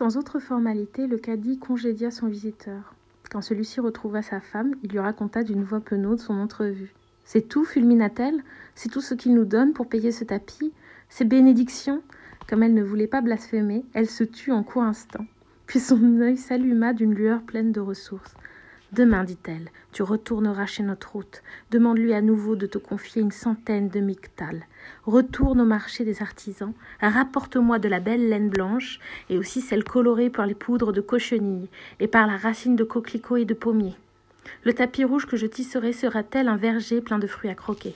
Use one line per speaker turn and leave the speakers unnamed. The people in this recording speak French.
Sans autre formalité, le cadi congédia son visiteur. Quand celui-ci retrouva sa femme, il lui raconta d'une voix penaude son entrevue. C'est tout, fulmina-t-elle? C'est tout ce qu'il nous donne pour payer ce tapis? Ces bénédictions? Comme elle ne voulait pas blasphémer, elle se tut en court instant. Puis son œil s'alluma d'une lueur pleine de ressources. Demain, dit-elle, tu retourneras chez notre hôte. Demande-lui à nouveau de te confier une centaine de mictales. Retourne au marché des artisans, rapporte-moi de la belle laine blanche, et aussi celle colorée par les poudres de cochenille et par la racine de coquelicot et de pommier. Le tapis rouge que je tisserai sera tel un verger plein de fruits à croquer?